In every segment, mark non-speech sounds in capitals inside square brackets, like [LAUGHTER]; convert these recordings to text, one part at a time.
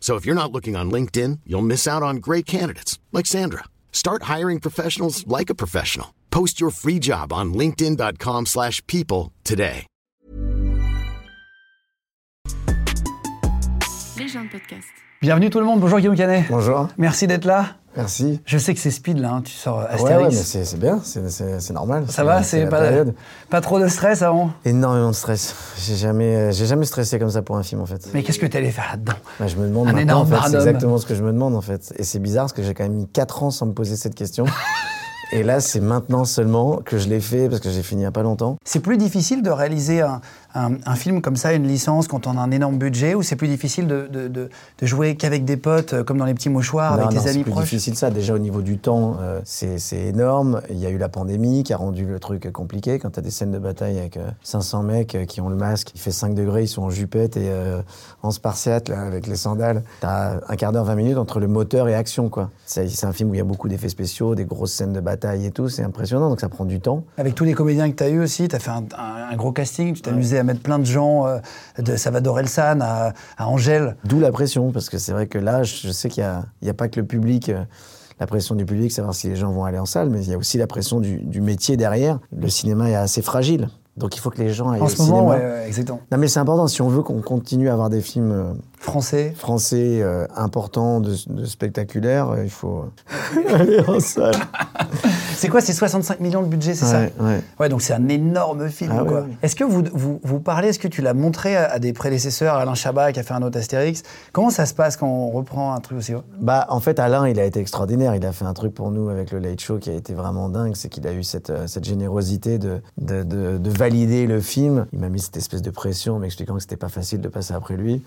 So if you're not looking on LinkedIn, you'll miss out on great candidates like Sandra. Start hiring professionals like a professional. Post your free job on linkedin.com/people slash people today. Légende podcast. Bienvenue tout le monde, bonjour Guillaume Canet. Bonjour. Merci d'être là. Merci. Je sais que c'est speed là, hein, tu sors Astérix. ouais, mais c'est bien, c'est- normal. Ça va, c'est pas, pas trop de stress avant? Énormément de stress. J'ai jamais, j'ai jamais stressé comme ça pour un film en fait. Mais qu'est-ce que tu allais faire là-dedans? Bah, je me demande Un maintenant, énorme en fait, c'est exactement ce que je me demande en fait. Et c'est bizarre parce que j'ai quand même mis 4 ans sans me poser cette question. [LAUGHS] Et là, c'est maintenant seulement que je l'ai fait parce que j'ai fini il y a pas longtemps. C'est plus difficile de réaliser un, un- un film comme ça, une licence, quand on a un énorme budget, ou c'est plus difficile de, de- de- de jouer qu'avec des potes, euh, comme dans les petits mouchoirs, Non, avec non, c'est amis plus proches? difficile ça. Déjà au niveau du temps, euh, c'est c'est énorme. Il y a eu la pandémie qui a rendu le truc compliqué. Quand tu as des scènes de bataille avec euh, 500 mecs euh, qui ont le masque, il fait 5 degrés, ils sont en jupette et en spartiate là, avec les sandales. Tu as un quart d'heure, 20 minutes entre le moteur et action. quoi. C'est c'est un film où il y a beaucoup d'effets spéciaux, des grosses scènes de bataille et tout. C'est impressionnant, donc ça prend du temps. Avec tous les comédiens que tu as eu aussi, tu as fait un, un- un gros casting, tu t'es amusé à mettre plein de gens, euh, de Salvador Elsan à, à Angèle. D'où la pression, parce que c'est vrai que là, je sais qu'il n'y a, a pas que le public. euh, la pression du public, savoir si les gens vont aller en salle, mais il y a aussi la pression du, du métier derrière. Le cinéma est assez fragile, donc il faut que les gens aillent En au ce moment, cinéma. ouais, ouais, exactement. Non, mais c'est important. Si on veut qu'on continue à avoir des films euh, Français. français euh, importants, de, de spectaculaires, euh, il faut [LAUGHS] aller en salle. [LAUGHS] C'est quoi C'est 65 millions de budget, c'est Ouais, ça ouais. Ouais, donc c'est un énorme film. Ah. Est-ce que vous, vous, vous parlez, est-ce que tu l'as montré à, à des prédécesseurs, Alain Chabat qui a fait un autre Astérix? Comment ça se passe quand on reprend un truc aussi haut? Bah, en fait, Alain, il a été extraordinaire. Il a fait un truc pour nous avec le Late Show qui a été vraiment dingue. C'est qu'il a eu cette, euh, cette générosité de, de, de- de valider le film. Il m'a mis cette espèce de pression en m'expliquant que c'était pas facile de passer après lui.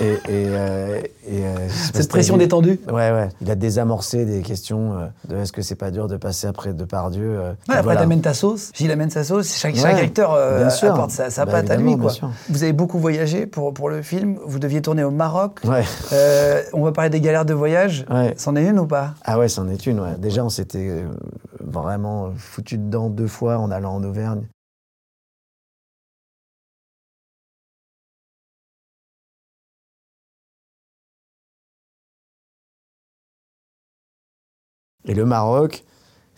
Et, et, euh, et, euh, Cette pression détendue? Ouais, ouais. Il a désamorcé des questions de est-ce que c'est pas dur de passer après Depardieu euh, Ouais, après, voilà. t'amènes ta sauce. Gilles amène sa sauce. Chaque, Ouais, chaque acteur euh, apporte sa, sa Bah, patte à lui. Quoi. Vous avez beaucoup voyagé pour, pour le film. Vous deviez tourner au Maroc. Ouais. Euh, on va parler des galères de voyage. C'en est une ou pas? Ah ouais, c'en est une. Déjà, on s'était euh, vraiment foutu dedans deux fois en allant en Auvergne. Et le Maroc,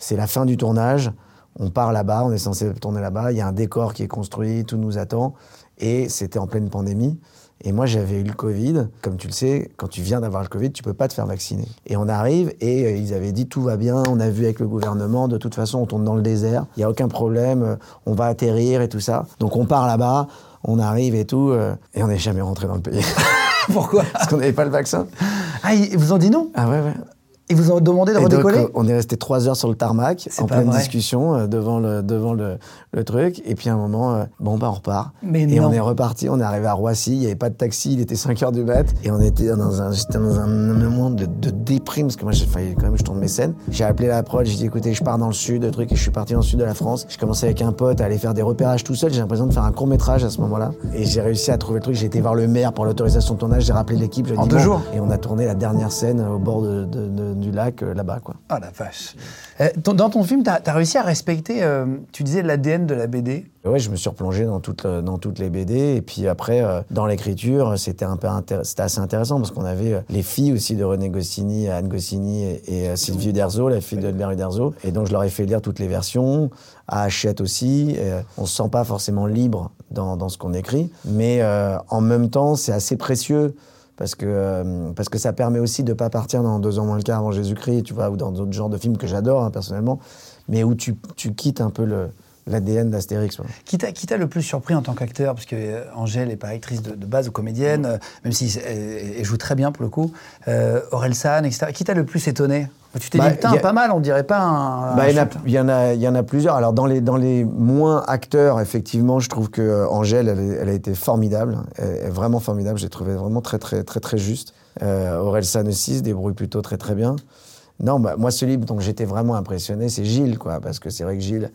c'est la fin du tournage. On part là-bas, on est censé tourner là-bas. Il y a un décor qui est construit, tout nous attend. Et c'était en pleine pandémie. Et moi, j'avais eu le Covid. Comme tu le sais, quand tu viens d'avoir le Covid, tu peux pas te faire vacciner. Et on arrive et euh, ils avaient dit tout va bien. On a vu avec le gouvernement, de toute façon, on tourne dans le désert. Il y a aucun problème. euh, On va atterrir et tout ça. Donc on part là-bas, on arrive et tout, euh, et on n'est jamais rentré dans le pays [LAUGHS] Pourquoi? Parce qu'on n'avait pas le vaccin. Ah, ils vous ont dit non? Ah ouais, ouais. Ils vous ont demandé de Et redécoller euh, on est resté trois heures sur le tarmac, en pleine vrai. discussion, euh, devant, le, devant le, le truc. Et puis à un moment, euh, bon, bah, on repart. Mais et non. on est reparti, on est arrivé à Roissy, il n'y avait pas de taxi, il était 5 heures du mat. Et on était dans un, j'étais dans un moment de, de déprime, parce que moi, j'ai failli quand même, je tourne mes scènes. J'ai appelé la prod, j'ai dit, écoutez, je pars dans le sud, le truc, et je suis parti dans le sud de la France. J'ai commencé avec un pote à aller faire des repérages tout seul. J'ai l'impression de faire un court métrage à ce moment-là. Et j'ai réussi à trouver le truc. J'ai été voir le maire pour l'autorisation de tournage, j'ai rappelé l'équipe. En dit, deux bon. jours Et on a tourné la dernière scène au bord de- de- de- du lac, euh, là-bas, quoi. Oh la vache. Euh, ton- dans ton film, tu as, réussi à respecter, euh, tu disais, l'ADN de la BD. Ouais, je me suis replongé dans toutes, euh, dans toutes les BD. Et puis après, dans l'écriture, c'était un peu intér- c'était assez intéressant parce qu'on avait les filles aussi de René Goscinny, Anne Goscinny et, et, Sylvie Uderzo, la fille de Mère Uderzo. Et donc, je leur ai fait lire toutes les versions, à Hachette aussi. On se sent pas forcément libre dans, dans ce qu'on écrit. Mais en même temps, c'est assez précieux parce que, euh, parce que ça permet aussi de pas partir dans Deux ans moins le quart avant Jésus-Christ, tu vois, ou dans d'autres genres de films que j'adore, hein, personnellement, mais où tu, tu quittes un peu le l'ADN d'Astérix. Qui t'a le plus surpris en tant qu'acteur? Parce que euh, Angèle n'est pas actrice de, de base ou comédienne, euh, même si elle, elle joue très bien pour le coup. Euh, Aurel San, etc. Qui t'a le plus étonné? Tu t'es Bah, dit, putain, y a- pas mal, on dirait pas un. Bah, un il, y en a, il, y en plusieurs. Alors, dans les, dans les moins acteurs, effectivement, je trouve que euh, Angèle, elle, elle a été formidable. Elle est vraiment formidable. J'ai trouvé vraiment très, très, très, très juste. Euh, Aurel San aussi se débrouille plutôt très, très bien. Non, bah, moi, celui dont j'étais vraiment impressionné, c'est Gilles, quoi. Parce que c'est vrai que Gilles,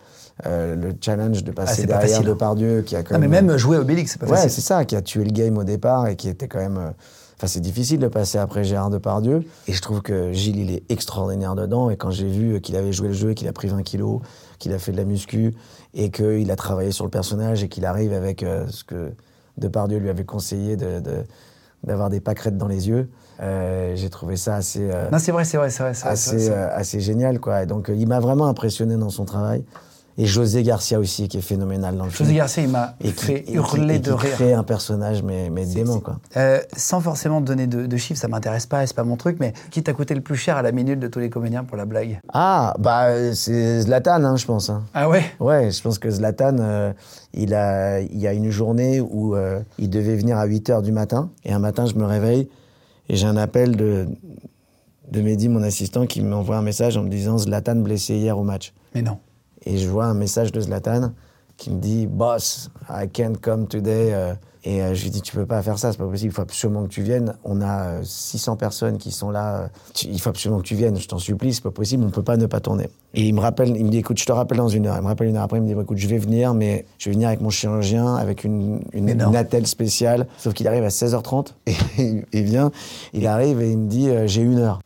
euh, le challenge de passer Ah, pas derrière facile, hein. Depardieu, qui a quand Non, mais même. même jouer Obélix, c'est pas Ouais, facile. c'est ça, qui a tué le game au départ et qui était quand même. euh, Enfin, c'est difficile de passer après Gérard Depardieu. Et je trouve que Gilles, il est extraordinaire dedans. Et quand j'ai vu qu'il avait joué le jeu, qu'il a pris 20 kilos, qu'il a fait de la muscu et qu'il a travaillé sur le personnage et qu'il arrive avec euh, ce que Depardieu lui avait conseillé de- de- d'avoir des pâquerettes dans les yeux, euh, j'ai trouvé ça assez. euh, Non, c'est vrai, c'est vrai, c'est vrai. assez, vrai. euh, assez génial. Quoi. Et donc, il m'a vraiment impressionné dans son travail. Et José Garcia aussi, qui est phénoménal dans le film. José Garcia, il m'a qui, fait et qui- hurler et de qui rire. crée un personnage, mais, mais dément, quoi. Euh, sans forcément donner de, de chiffres, ça m'intéresse pas, c'est pas mon truc, mais qui t'a coûté le plus cher à la minute de tous les comédiens pour la blague Ah, bah, c'est Zlatan, hein, je pense. hein. Ah ouais? Ouais, je pense que Zlatan, euh, il, a, il y a une journée où euh, il devait venir à 8 h du matin. Et un matin, je me réveille et j'ai un appel de, de Mehdi, mon assistant, qui m'envoie un message en me disant Zlatan blessé hier au match. Mais non. Et je vois un message de Zlatan qui me dit Boss, I can't come today. euh. Et euh, je lui dis Tu peux pas faire ça, c'est pas possible, il faut absolument que tu viennes. On a euh, 600 personnes qui sont là. euh, il faut absolument que tu viennes, je t'en supplie, c'est pas possible, on peut pas ne pas tourner. Et il me rappelle, il me dit Écoute, je te rappelle dans une heure. Il me rappelle une heure après, il me dit Écoute, je vais venir, mais je vais venir avec mon chirurgien, avec une, une, attelle spéciale. Sauf qu'il arrive à 16h30 [LAUGHS] et il vient, il arrive et il me dit euh, J'ai une heure.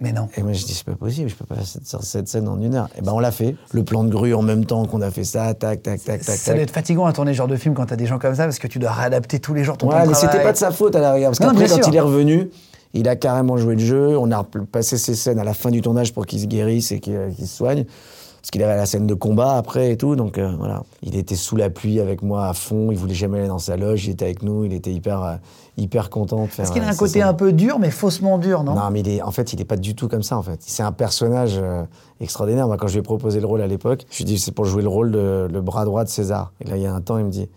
Mais non. Et moi, je dis, c'est pas possible, je peux pas faire cette, cette scène en une heure. Et ben, on l'a fait. Le plan de grue en même temps qu'on a fait ça, tac, tac, tac, tac, Ça doit être fatigant à tourner ce genre de film quand t'as des gens comme ça, parce que tu dois réadapter tous les jours ton Ouais, mais c'était pas de sa faute à la rigueur. Parce qu'après, quand sûr. il est revenu, il a carrément joué le jeu. On a passé ses scènes à la fin du tournage pour qu'il se guérisse et qu'il euh, se soigne. Parce qu'il avait la scène de combat après et tout. Donc euh, voilà. Il était sous la pluie avec moi à fond. Il voulait jamais aller dans sa loge. Il était avec nous. Il était hyper, euh, hyper content de faire. Parce qu'il a euh, un ces côté un peu dur, mais faussement dur, non, Non, mais il est, en fait, il n'est pas du tout comme ça, en fait. C'est un personnage euh, extraordinaire. Moi, quand je lui ai proposé le rôle à l'époque, je lui ai dit, c'est pour jouer le rôle de le bras droit de César. Et là, il y a un temps, il me dit,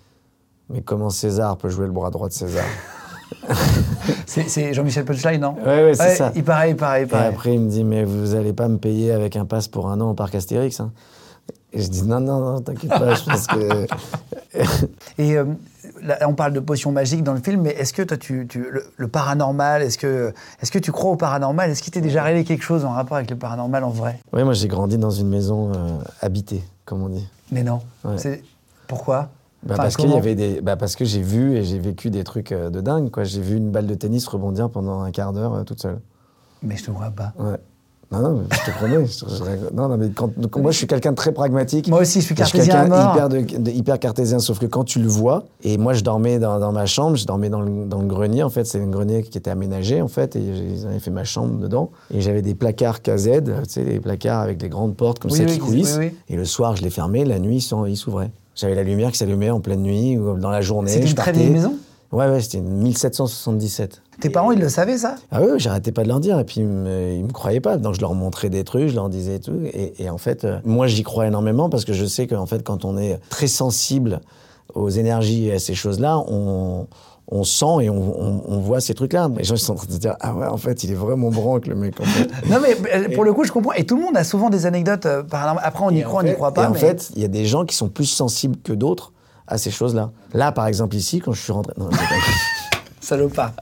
mais comment César peut jouer le bras droit de César? [LAUGHS] C'est Jean-Michel Punchline, non? Ouais, ouais, c'est ça. Il paraît, il paraît, il Et paraît. après, il me dit, mais vous allez pas me payer avec un pass pour un an au parc Astérix hein? Et je dis, non, non, non, t'inquiète pas, je pense que... [LAUGHS] Et euh, là, on parle de potions magiques dans le film, mais est-ce que toi, tu, tu- le, le paranormal, est-ce que, est-ce que tu crois au paranormal? Est-ce qu'il t'est déjà arrivé quelque chose en rapport avec le paranormal en vrai? Ouais, moi, j'ai grandi dans une maison euh, habitée, comme on dit. Mais non. Ouais. C'est- Pourquoi? Bah, Enfin, parce qu'il y avait des, bah, parce que j'ai vu et j'ai vécu des trucs euh, de dingue, quoi. J'ai vu une balle de tennis rebondir pendant un quart d'heure euh, toute seule. Mais je te vois pas. Ouais. Non, non, mais je te promets. je- je- [LAUGHS] non, non, mais quand, moi, je suis quelqu'un de très pragmatique. Moi aussi, je suis suis cartésien quelqu'un mort. hyper, de, de- hyper cartésien, sauf que quand tu le vois, et moi, je dormais dans, dans ma chambre, je dormais dans le, dans le grenier, en fait, c'est un grenier qui était aménagé, en fait, et ils avaient fait ma chambre dedans. Et j'avais des placards KZ, tu sais, des placards avec des grandes portes comme Oui, ça oui, qui coulissent. oui. Et le soir, je les fermais, la nuit, ils s'ouvraient. J'avais la lumière qui s'allumait en pleine nuit ou dans la journée. C'était je une très vieille maison? Ouais, ouais, c'était une 1777. Tes parents, ils le savaient, ça? Ah oui, j'arrêtais pas de leur dire. Et puis, ils me, ils me croyaient pas. Donc, je leur montrais des trucs, je leur disais tout. Et, et en fait, euh, moi, j'y crois énormément parce que je sais qu'en fait, quand on est très sensible aux énergies et à ces choses-là, on, on sent et on, on- on voit ces trucs-là. Les gens ils sont en train de se dire Ah ouais, en fait, il est vraiment branque, le mec. En fait. [LAUGHS] Non, mais euh, pour le coup, je comprends. Et tout le monde a souvent des anecdotes euh. Après, on y croit, en on n'y croit pas. Et en mais- fait, il y a des gens qui sont plus sensibles que d'autres à ces choses-là. Là, par exemple, ici, quand je suis rentré. Non. [LAUGHS] Salopard.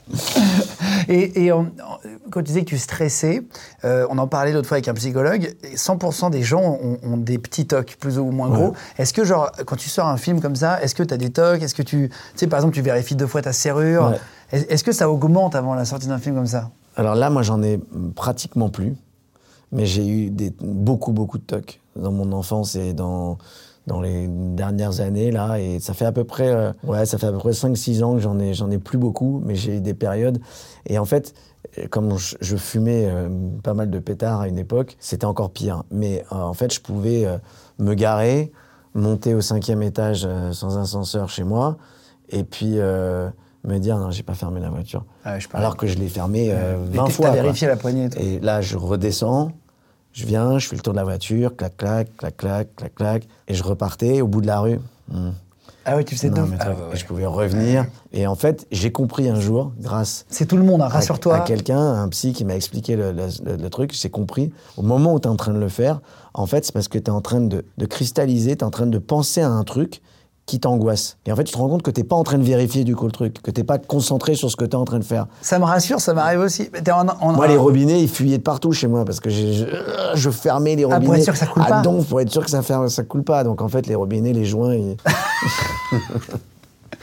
et et en- en- quand tu disais que tu stressais, euh, on en parlait l'autre fois avec un psychologue, et 100% des gens ont, ont des petits tocs, plus ou moins gros. Ouais. Est-ce que, genre, quand tu sors un film comme ça, est-ce que tu as des tocs? Est-ce que tu. Tu sais, par exemple, tu vérifies deux fois ta serrure? Ouais. Est-ce que ça augmente avant la sortie d'un film comme ça? Alors là, moi, j'en ai pratiquement plus. Mais j'ai eu des, beaucoup, beaucoup de tocs dans mon enfance et dans, dans les dernières années, là. Et ça fait à peu près, euh, ouais, ça fait à peu près 5-6 ans que j'en ai, j'en ai plus beaucoup, mais j'ai eu des périodes. Et en fait, euh, comme je, je fumais euh, pas mal de pétards à une époque, c'était encore pire. Mais euh, en fait, je pouvais me garer, monter au cinquième étage sans ascenseur chez moi, et puis me dire, non, j'ai pas fermé la voiture. Ah je Alors que je l'ai fermé Et 20 t'as fois. vérifié la poignée. Et là, je redescends, je viens, je fais le tour de la voiture, clac, clac, clac, clac, clac, clac, et je repartais au bout de la rue. Hmm. Ah ouais, tu sais Non, Ah toi, ouais, ouais. Je pouvais revenir. Et en fait, j'ai compris un jour, grâce C'est tout le monde, hein, à- rassure-toi. à quelqu'un, un psy qui m'a expliqué le, le- le- le truc, j'ai compris. Au moment où tu es en train de le faire, en fait, c'est parce que tu es en train de, de cristalliser, tu es en train de penser à un truc qui t'angoisse. Et en fait, tu te rends compte que tu pas en train de vérifier du coup le truc, que tu pas concentré sur ce que tu es en train de faire. Ça me rassure, ça m'arrive aussi. Mais t'es en- en- Moi, les robinets, ils fuyaient de partout chez moi parce que je, je fermais les Ah, pour robinets. être sûr que ça coule pas. donf, pour être sûr que ça, ferme, ça coule pas. Donc en fait, les robinets, les joints, ils- [LAUGHS]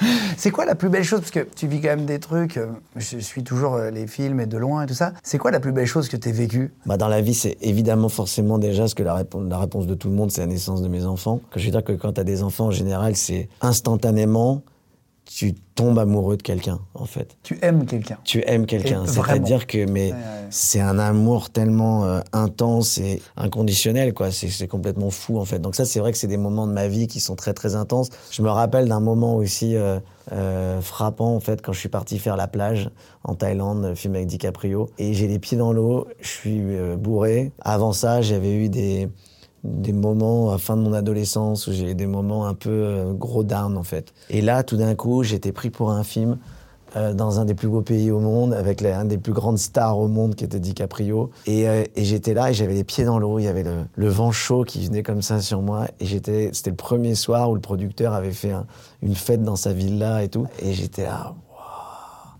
[LAUGHS] C'est quoi la plus belle chose Parce que tu vis quand même des trucs. euh, Je suis toujours euh, les films et de loin et tout ça. C'est quoi la plus belle chose que tu vécue? Bah, dans la vie, c'est évidemment forcément déjà ce que la, réponse, la réponse de tout le monde, c'est la naissance de mes enfants. Que je veux dire que quand tu as des enfants, en général, c'est instantanément, tu tombes amoureux de quelqu'un, en fait. Tu aimes quelqu'un. Tu aimes quelqu'un. C'est-à-dire que mais Ouais, ouais. c'est un amour tellement euh, intense et inconditionnel, quoi. C'est complètement fou, en fait. Donc ça, c'est vrai que c'est des moments de ma vie qui sont très, très intenses. Je me rappelle d'un moment aussi euh, euh, frappant, en fait, quand je suis parti faire la plage en Thaïlande, le film avec DiCaprio. Et j'ai les pieds dans l'eau, je suis bourré. Avant ça, j'avais eu des des moments à la fin de mon adolescence où j'ai eu des moments un peu euh, gros down en fait. Et là, tout d'un coup, j'étais pris pour un film euh, dans un des plus beaux pays au monde, avec la- un des plus grandes stars au monde qui était DiCaprio. Et, euh, et j'étais là et j'avais les pieds dans l'eau, il y avait le, le vent chaud qui venait comme ça sur moi. Et j'étais, c'était le premier soir où le producteur avait fait un- une fête dans sa villa et tout. Et j'étais là,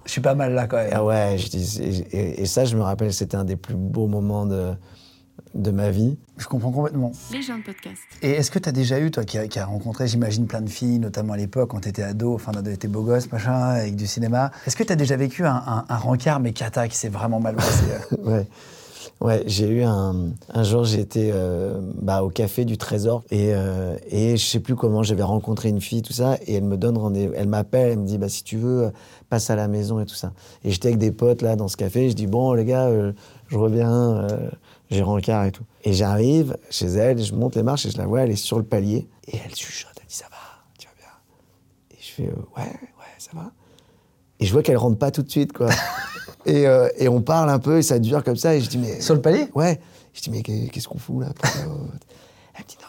Je suis pas mal là quand même. ah ouais, je dis- et, et- et ça, je me rappelle, c'était un des plus beaux moments de, de ma vie. Je comprends complètement. Les gens de podcast. Et est-ce que tu as déjà eu, toi, qui a rencontré, j'imagine, plein de filles, notamment à l'époque, quand tu étais ado, enfin, quand t'étais beau gosse, machin, avec du cinéma, est-ce que tu as déjà vécu un, un, un rencard, mais cata, qui s'est vraiment mal passé euh [LAUGHS] ouais. Ouais, j'ai eu un. Un jour, j'étais euh, bah, au café du Trésor et, euh, et je sais plus comment, j'avais rencontré une fille, tout ça, et elle me donne rendez-vous. Elle m'appelle, elle me dit bah, si tu veux, passe à la maison et tout ça. Et j'étais avec des potes là dans ce café, je dis bon, les gars, euh, je reviens, euh, j'ai rencard et tout. Et j'arrive chez elle, je monte les marches et je la vois, elle est sur le palier et elle chuchote, elle dit ça va, tu vas bien. Et je fais euh, ouais, ouais, ça va. Et je vois qu'elle rentre pas tout de suite, quoi. [LAUGHS] et, euh, et on parle un peu, et ça dure comme ça, et je dis, mais. Sur le palier? Ouais. Je dis, mais qu'est- qu'est-ce qu'on fout là? Euh? Elle me dit, non,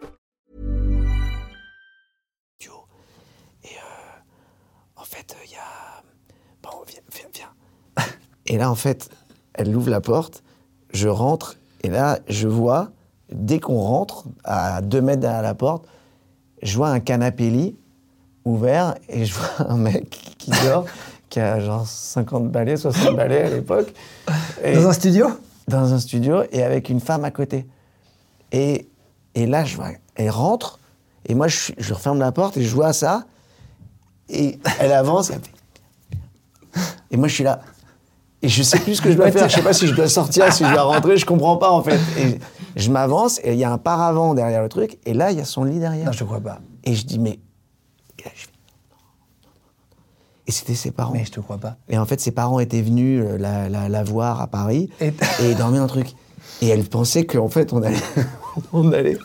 Et là, en fait, elle ouvre la porte, je rentre, et là, je vois, dès qu'on rentre, à deux mètres derrière la porte, je vois un canapé lit ouvert, et je [LAUGHS] vois un mec qui dort, qui a genre 50 balais, 60 balais à l'époque. Dans un studio? Dans un studio et avec une femme à côté. Et, et là, je vois, elle rentre, et moi, je, je referme la porte et je vois ça, et elle avance, elle fait- et moi, je suis là. Et je sais plus ce que je dois faire. Je sais pas si je dois sortir, si je dois rentrer, je comprends pas, en fait. Et je m'avance, et il y a un paravent derrière le truc, et là, il y a son lit derrière. Non, je te crois pas. Et je dis, mais. Et, je c'était ses parents. Mais je te crois pas. Et en fait, ses parents étaient venus euh, la, la- la voir à Paris Et- et, ils dormaient un truc. Et elle pensait qu'en fait, on allait, [LAUGHS] on, allait,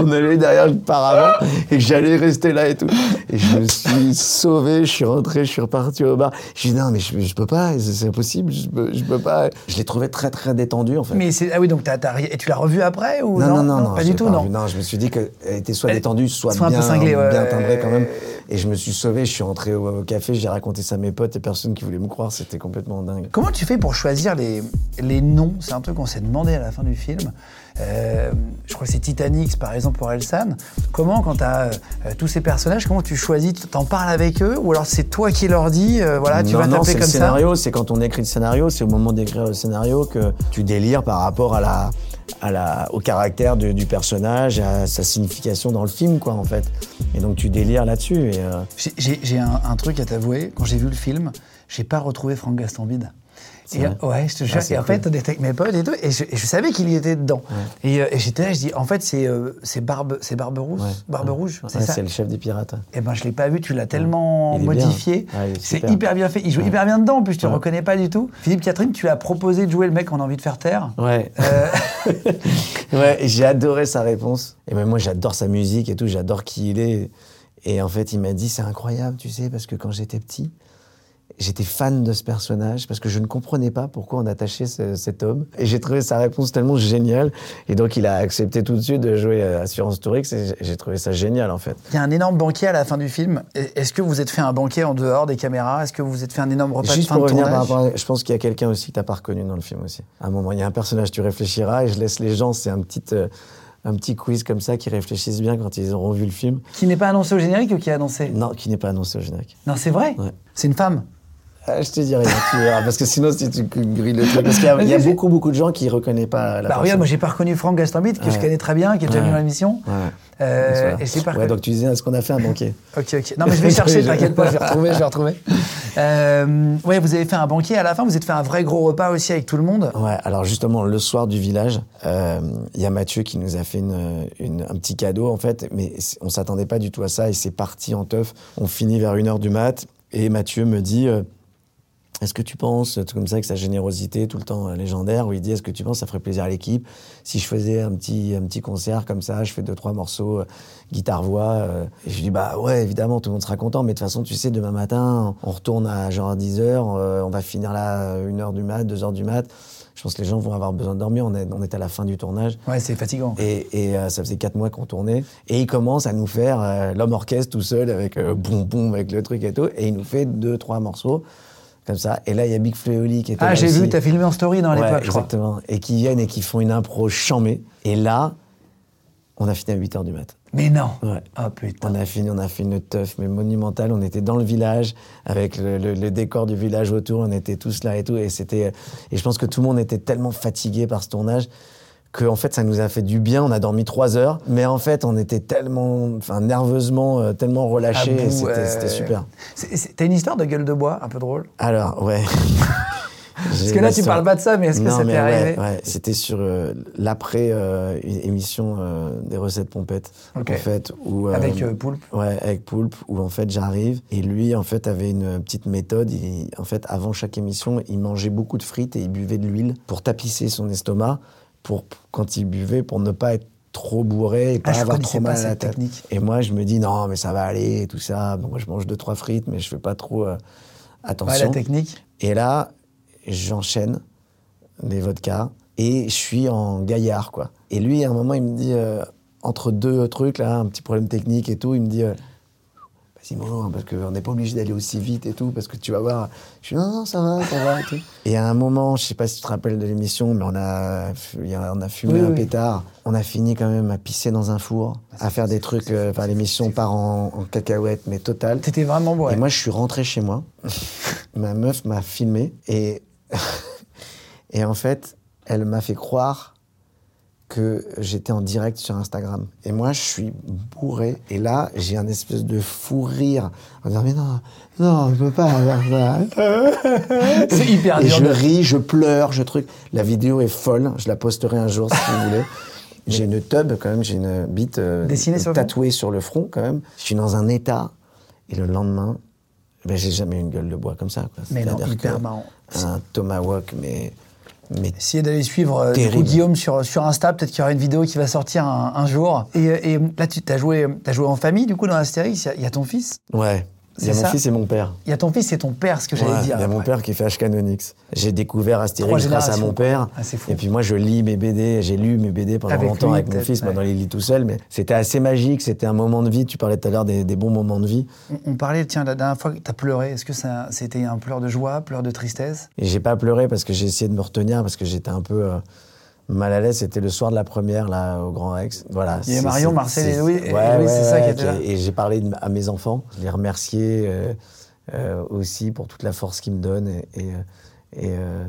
on allait derrière le paravent et que j'allais rester là et tout. Et je me suis sauvé, je suis rentré, je suis reparti au bar. Je dis non, mais je, je peux pas, c'est impossible, je peux, je peux pas. Je l'ai trouvé très, très détendu en fait. Mais c'est. Ah oui, donc t'as, t'as ri- Et tu l'as revu après ou non, non, non, non, Pas j'ai du tout, pas non. revu. Non, je me suis dit qu'elle était soit détendue, soit, bien, cinglée, ouais, bien timbrée quand même. Et je me suis sauvé, je suis rentré au, au café, j'ai raconté ça à mes potes et personne qui voulait me croire, c'était complètement dingue. Comment tu fais pour choisir les, les noms? C'est un truc qu'on s'est demandé à la fin du film. Euh, je crois que c'est Titanic, par exemple, pour Elsan. Comment, quand tu as tous ces personnages, comment tu choisis T'en parles avec eux Ou alors c'est toi qui leur dis, euh, voilà, tu non, vas non, c'est comme le ça scénario, c'est quand on écrit le scénario, c'est au moment d'écrire le scénario que tu délires par rapport à la, à la, au caractère du, du personnage, à sa signification dans le film, quoi, en fait. Et donc tu délires là-dessus. Euh, J'ai- J'ai j'ai un, un truc à t'avouer. Quand j'ai vu le film, j'ai pas retrouvé Franck Gastambide. Et, vrai. ouais, je te jure. Ah, et en cool. fait, on était avec mes potes et tout, et je, et je savais qu'il y était dedans. Et, euh, et j'étais là, je dis, en fait, c'est euh, Barbe, c'est Barbe Rousse, Ouais. Barbe Ouais. Rouge, c'est ça. C'est le chef des pirates. Eh ben, je l'ai pas vu, tu l'as tellement modifié. C'est hyper bien fait. Il joue hyper bien dedans, en plus, tu le reconnais pas du tout. Philippe Catherine, tu as proposé de jouer le mec qu'on a envie de faire taire. Ouais. Euh, [LAUGHS] ouais, et j'ai adoré sa réponse. Et même moi, j'adore sa musique et tout, j'adore qui il est. Et en fait, il m'a dit, c'est incroyable, tu sais, parce que quand j'étais petit, j'étais fan de ce personnage, parce que je ne comprenais pas pourquoi on attachait ce- cet homme. Et j'ai trouvé sa réponse tellement géniale. Et donc, il a accepté tout de suite de jouer à Assurance Tourix, et j'ai- trouvé ça génial, en fait. Il y a un énorme banquet à la fin du film. Est-ce que vous êtes fait un banquet en dehors des caméras? Est-ce que vous êtes fait un énorme repas Juste de fin pour de revenir par tournage? rapport à- Je pense qu'il y a quelqu'un aussi que tu n'as pas reconnu dans le film aussi. À un moment, il y a un personnage, tu réfléchiras, et je laisse les gens, c'est un petit, euh, un petit quiz comme ça, qui réfléchissent bien quand ils auront vu le film. Qui n'est pas annoncé au générique ou qui est annoncé? Non, qui n'est pas annoncé au générique. Non, c'est vrai? Ouais. C'est une femme? Ah, je te dis rien, tu verras, parce que sinon, si tu grilles le truc. Parce qu'il y a, il y a Vas-y, beaucoup, beaucoup de gens qui ne reconnaissent pas la Bah regarde, moi j'ai pas reconnu Franck Gastambide, que je connais très bien, qui est déjà venu dans l'émission. Ouais. Euh, et pas ouais, donc tu disais, est-ce qu'on a fait un banquet Ok, ok. Non, mais je vais [LAUGHS] chercher, t'inquiète pas, [LAUGHS] je vais retrouver, je vais retrouver. Euh, ouais, vous avez fait un banquet à la fin, vous avez fait un vrai gros repas aussi avec tout le monde. Ouais, alors justement, le soir du village, euh, il y a Mathieu qui nous a fait une, une- un petit cadeau, en fait, mais on s'attendait pas du tout à ça, et c'est parti en teuf. On finit vers 1h du mat, et Mathieu me dit... euh, est-ce que tu penses, tout comme ça, avec sa générosité tout le temps euh, légendaire, où il dit Est-ce que tu penses ça ferait plaisir à l'équipe si je faisais un petit, un petit concert comme ça, je fais deux, trois morceaux, euh, guitare-voix euh, Et je lui dis Bah ouais, évidemment, tout le monde sera content, mais de toute façon, tu sais, demain matin, on retourne à genre 10h, on va finir là 1h du mat, 2h du mat. Je pense que les gens vont avoir besoin de dormir, on est, on est à la fin du tournage. Ouais, c'est fatigant. Et, et, euh, ça faisait quatre mois qu'on tournait. Et il commence à nous faire euh, l'homme orchestre tout seul avec euh, boum boum avec le truc et tout. Et il nous fait deux trois morceaux comme ça. Et là il y a Big Fleoli qui était Ah, j'ai vu, t'as filmé en story dans Ouais, l'époque, crois. exactement. Et qui viennent et qui font une impro chamée. Et là, on a fini à 8 h du mat. Mais non. Ouais. Oh putain. On a fini, on a fait une teuf mais monumentale. On était dans le village avec le, le- le décor du village autour. On était tous là et tout. Et c'était, et je pense que tout le monde était tellement fatigué par ce tournage que en fait ça nous a fait du bien. On a dormi trois heures, mais en fait on était tellement, enfin nerveusement, euh, tellement relâchés. Bout, C'était euh, c'était super. T'as une histoire de gueule de bois un peu drôle? Alors ouais. [LAUGHS] Parce que là, tu parles pas de ça, mais est-ce que ça t'est arrivé? ouais, C'était sur euh, l'après euh, émission euh, des recettes pompettes, Ok. en fait, où Avec, Poulpe? Ouais, avec Poulpe, où en fait j'arrive et lui en fait avait une petite méthode. Il- en fait, avant chaque émission, il mangeait beaucoup de frites et il buvait de l'huile pour tapisser son estomac, pour quand il buvait, pour ne pas être trop bourré et pas Ah, avoir trop mal à la tête. technique. Et moi, je me dis non, mais ça va aller et tout ça. Bon, moi, je mange deux trois frites, mais je fais pas trop euh, attention. Ouais, la technique. Et là, j'enchaîne des vodkas et je suis en gaillard, quoi. Et lui, à un moment, il me dit, euh, entre deux trucs, là, un petit problème technique et tout, il me dit, euh, hein, parce qu'on n'est pas obligé d'aller aussi vite et tout, parce que tu vas voir. Je suis, non, non, ça va, ça va et tout. [LAUGHS] Et à un moment, je sais pas si tu te rappelles de l'émission, mais on a, on a fumé Oui, un oui. pétard. On a fini quand même à pisser dans un four, à faire des trucs, euh, enfin, l'émission part en, en cacahuète, mais total. T'étais vraiment beau. Et moi, je suis rentré chez moi. [LAUGHS] Ma meuf m'a filmé et, [LAUGHS] et en fait, elle m'a fait croire que j'étais en direct sur Instagram. Et moi, je suis bourré. Et là, j'ai un espèce de fou rire en disant Mais non, non, je peux pas faire ça. [LAUGHS] C'est hyper Et dur je de- ris, je pleure, je truc. La vidéo est folle. Je la posterai un jour si vous voulez. J'ai une tub quand même, j'ai une bite euh, Dessinée sur le front tatouée sur le front quand même. Je suis dans un état. Et le lendemain, ben, j'ai jamais eu une gueule de bois comme ça. Quoi. Mais non, hyper marrant. Un tomahawk, mais, mais Essayez d'aller suivre euh, du coup, Terrible. Guillaume sur, sur Insta, peut-être qu'il y aura une vidéo qui va sortir un, un jour. Et, euh, et là, tu as joué, as joué en famille, du coup, dans Astérix, il y y, a ton fils? ouais. Il y a mon ça fils et mon père. Il y a ton fils et ton père, ce que j'allais Ouais, dire. Il y a mon père qui fait H Canonix. J'ai découvert Astérix grâce à mon père. Ah, fou. et puis moi, je lis mes BD. J'ai lu mes BD pendant Avec longtemps lui, avec mon fils. ouais. Maintenant, il lit tout seul. Mais c'était assez magique. C'était un moment de vie. Tu parlais tout à l'heure des, des bons moments de vie. On, on parlait, tiens, la dernière fois que tu as pleuré, est-ce que c'était un pleur de joie, pleur de tristesse? Et j'ai pas pleuré parce que j'ai essayé de me retenir parce que j'étais un peu euh, mal à l'aise. C'était le soir de la première là au Grand Rex. Voilà. Il y avait Marion, Marcel et Louis- Ouais, c'est ça qui ouais, était là. Et j'ai parlé de- à mes enfants. Je les remerciais euh, euh, aussi pour toute la force qu'ils me donnent et et, euh, et, euh,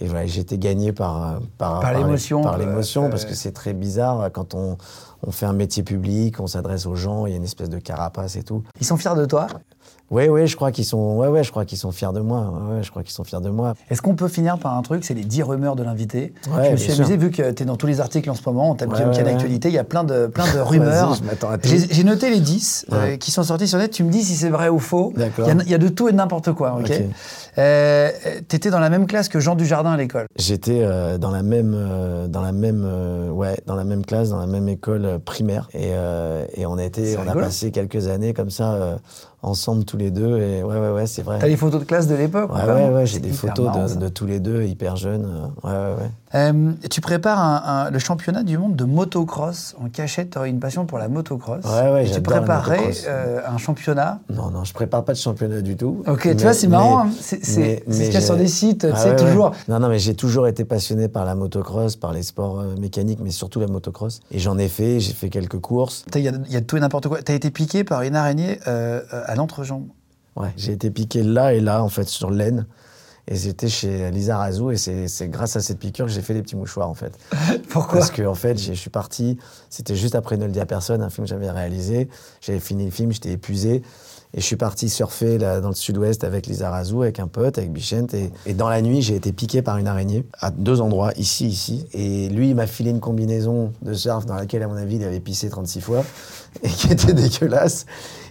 et voilà, j'ai été gagné par par, Par l'émotion, par l'émotion parce que c'est très bizarre quand on on fait un métier public, on s'adresse aux gens, il y a une espèce de carapace et tout. Ils sont fiers de toi Oui, oui, je crois qu'ils sont, ouais, ouais, je crois qu'ils sont fiers de moi. Ouais, ouais, je crois qu'ils sont fiers de moi. Est-ce qu'on peut finir par un truc, c'est les 10 rumeurs de l'invité Ouais, Je me suis sûr. amusé, vu que tu es dans tous les articles en ce moment, on tape Ouais, ouais, Canet ouais. Actualité, il y a plein de, plein de [LAUGHS] rumeurs. J'ai noté les 10 euh, qui sont sortis sur net, tu me dis si c'est vrai ou faux. Il y, a- il y a de tout et de n'importe quoi, ok, Ok. Euh, T'étais dans la même classe que Jean Dujardin à l'école. J'étais euh, dans la même, dans la même, ouais, dans la même classe, dans la même école primaire, et, et on a été, passé quelques années comme ça ensemble tous les deux, et ouais, ouais, ouais, c'est vrai. T'as les photos de classe de l'époque ou Ouais, ouais, ouais, j'ai des photos de, de tous les deux, hyper jeunes. euh, ouais, ouais, ouais. Euh, tu prépares un- un- le championnat du monde de motocross en cachette. Tu aurais une passion pour la motocross. Ouais, ouais, tu préparerais motocross. euh, un championnat. Non, non, je prépare pas de championnat du tout. Ok, tu vois, c'est marrant. hein. C'est ce qu'il y a sur des sites, tu Ah sais, ouais, ouais. toujours. Non, non, mais j'ai toujours été passionné par la motocross, par les sports euh, mécaniques, mais surtout la motocross. Et j'en ai fait, j'ai fait quelques courses. Il y, y a tout et n'importe quoi. Tu as été piqué par une araignée euh, à l'entrejambe. Ouais, j'ai été piqué là et là, en fait, sur l'aine. Et j'étais chez Lisa Razou, et c'est grâce à cette piqûre que j'ai fait les petits mouchoirs, en fait. [LAUGHS] Pourquoi Parce que, en fait, je suis parti, c'était juste après Ne le dis à personne, un film que j'avais réalisé. J'avais fini le film, j'étais épuisé. Et je suis parti surfer là, dans le sud-ouest avec Lisa Razou, avec un pote, avec Bichente. Et, et dans la nuit, j'ai été piqué par une araignée à deux endroits, ici, ici. Et lui, il m'a filé une combinaison de surf dans laquelle, à mon avis, il avait pissé 36 fois et qui était dégueulasse.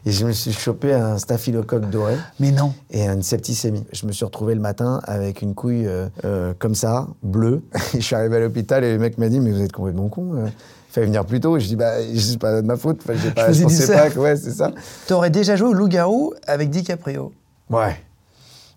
Et je me suis chopé un staphylocoque doré Mais non. et une septicémie. Je me suis retrouvé le matin avec une couille euh, euh, comme ça, bleue. [LAUGHS] je suis arrivé à l'hôpital et le mec m'a dit Mais vous êtes complètement con. euh. Il fallait venir plus tôt. Et je dis Bah, c'est pas de ma faute. Enfin, pas, Je je, pensais pas que. Ouais, c'est ça. Tu aurais déjà joué au loup-garou avec DiCaprio. Ouais.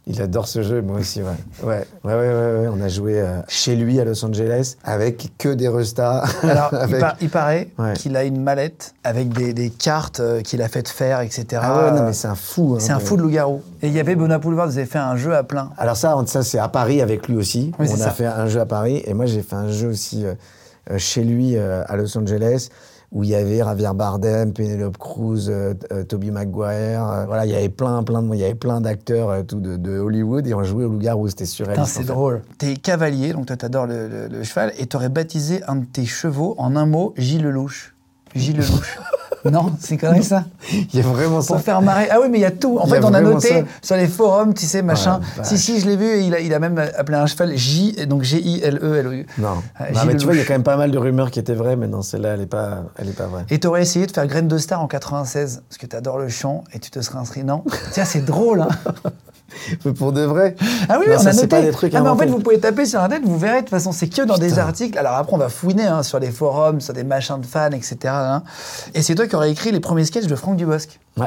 Il adore ce jeu, moi aussi, ouais. Ouais, ouais, ouais, ouais, ouais. On a joué euh, chez lui à Los Angeles avec que des restas. Alors, [LAUGHS] il, Avec- par- il paraît Ouais. qu'il a une mallette avec des, des cartes euh, qu'il a faites faire, etc. Ah ouais, non, mais c'est un fou. hein, C'est un fou de loup-garou. Et il y avait Benoît Poulvard, vous avez fait un jeu à plein. Alors ça, ça c'est à Paris avec lui aussi. Oui, on a ça. fait un jeu à Paris et moi j'ai fait un jeu aussi euh, chez lui à Los Angeles où il y avait Javier Bardem, Penelope Cruz, euh, euh, Tobey Maguire. euh, voilà, il y avait plein, plein de, il y avait plein d'acteurs tout de, de Hollywood et on jouait au loup-garou. C'était surréaliste. c'est drôle. T'es cavalier, donc toi t'adores le, le- le cheval, et t'aurais baptisé un de tes chevaux en un mot Gilles Lelouch. Gilles Lelouch. [LAUGHS] [LAUGHS] non, c'est correct ça Il y a vraiment ça. Pour faire marrer. Ah oui, mais il y a tout. En y fait, a on a noté ça. sur les forums, tu sais, machin. vache. si, si, je l'ai vu, et il a, il a même appelé un cheval J, donc G-I-L-E-L-O-U. Non, Ah, Non, mais tu vois, il y a quand même pas mal de rumeurs qui étaient vraies, mais non, celle-là, elle est pas, elle est pas vraie. Et t'aurais essayé de faire Graine de Star en 96, parce que t'adores le chant, et tu te serais inscrit. Non Tiens, c'est drôle, hein [LAUGHS] [LAUGHS] pour de vrai. Ah oui, Non, on ça, a noté. pas des trucs ah, mais en fait, vous pouvez taper sur Internet, vous verrez, de toute façon, c'est que dans des articles. Alors après, on va fouiner hein, sur les forums, sur des machins de fans, etc. hein. Et c'est toi qui aurais écrit les premiers sketchs de Franck Dubosc. Ouais.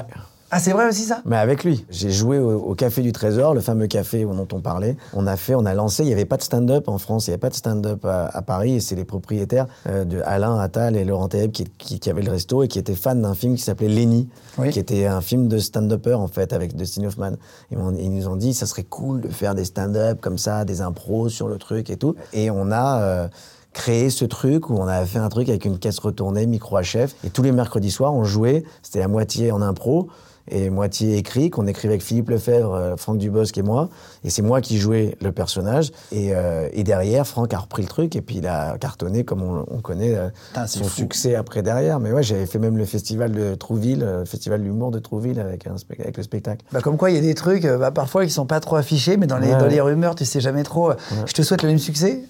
Ah, c'est vrai aussi ça? Mais avec lui. J'ai joué au, au Café du Trésor, le fameux café dont on parlait. On a fait, on a lancé, il n'y avait pas de stand-up en France, il n'y avait pas de stand-up à, à Paris, et c'est les propriétaires euh, de Alain Attal et Laurent Théeb qui, qui, qui avaient le resto et qui étaient fans d'un film qui s'appelait Lenny, Oui. qui était un film de stand-upper en fait, avec Dustin Hoffman. Ils, m'ont- ils nous ont dit, ça serait cool de faire des stand-up comme ça, des impros sur le truc et tout. Et on a... euh, créé ce truc où on avait fait un truc avec une caisse retournée, micro à chef, et tous les mercredis soirs, on jouait, c'était la moitié en impro, et moitié écrit, qu'on écrivait avec Philippe Lefebvre, euh, Franck Dubosc et moi. Et c'est moi qui jouais le personnage. Et, euh, et derrière, Franck a repris le truc et puis il a cartonné comme on, on connaît euh, son fou. succès après derrière. Mais ouais, j'avais fait même le festival de Trouville, le festival de l'humour de Trouville avec, un spec- avec le spectacle. bah, Comme quoi, il y a des trucs, bah, parfois, qui sont pas trop affichés, mais dans les, Ouais, dans les rumeurs, tu sais jamais trop. Je te souhaite le même succès.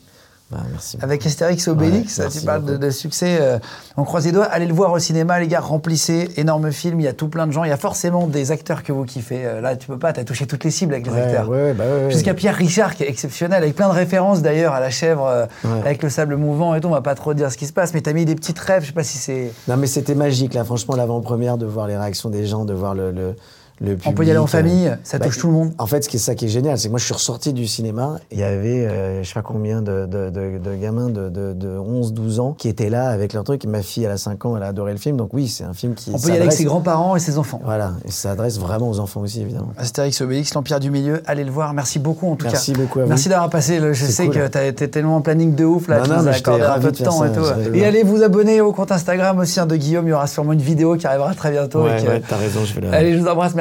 Bah, merci. Avec Astérix et Obélix, Ouais, tu parles de, succès. euh, on croise les doigts. Allez le voir au cinéma, les gars. Remplissez. Énorme film. Il y a tout plein de gens. Il y a forcément des acteurs que vous kiffez. Euh, là, tu peux pas. T'as touché toutes les cibles avec les Ouais, acteurs. ouais, bah. Jusqu'à Pierre Richard, qui est exceptionnel, avec plein de références d'ailleurs à la chèvre, euh, avec le sable mouvant et tout. On va pas trop dire ce qui se passe, mais t'as mis des petites rêves. Je sais pas si c'est. Non, mais c'était magique, là, franchement, l'avant-première, de voir les réactions des gens, de voir le. le le On peut y aller en famille, euh, ça touche tout le monde. En fait, ce qui est ça qui est génial, c'est que moi, je suis ressorti du cinéma. Il y avait, euh, je sais pas combien de, de, de, de gamins de, de, de 11, 12 ans qui étaient là avec leur truc. Et ma fille, elle a 5 ans, elle a adoré le film. Donc oui, c'est un film qui. On peut y aller avec ses grands-parents et ses enfants. Voilà, et ça s'adresse vraiment aux enfants aussi, évidemment. Astérix Obélix, l'Empire du Milieu, allez le voir. Merci beaucoup en tout Merci cas. beaucoup à vous. Merci d'avoir passé. Le, je sais cool. que t'as été tellement en planning de ouf là. Non, tu non, nous as accordé un peu de temps ça, et tout. Et allez vous abonner au compte Instagram aussi hein, de Guillaume. Il y aura sûrement une vidéo qui arrivera très bientôt. Ouais, ouais, t'as raison, je vais le. Allez, je vous embrasse.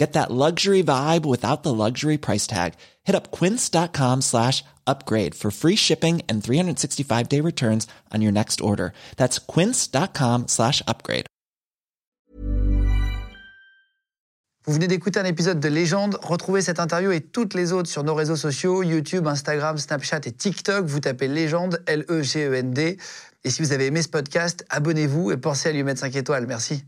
Get that luxury vibe without the luxury price tag. Hit up quince.com slash upgrade for free shipping and 365 day returns on your next order. That's quince.com slash upgrade. Vous venez d'écouter un épisode de Légende. Retrouvez cette interview et toutes les autres sur nos réseaux sociaux, YouTube, Instagram, Snapchat et TikTok. Vous tapez Légende, L-E-G-E-N-D. Et si vous avez aimé ce podcast, abonnez-vous et pensez à lui mettre 5 étoiles. Merci.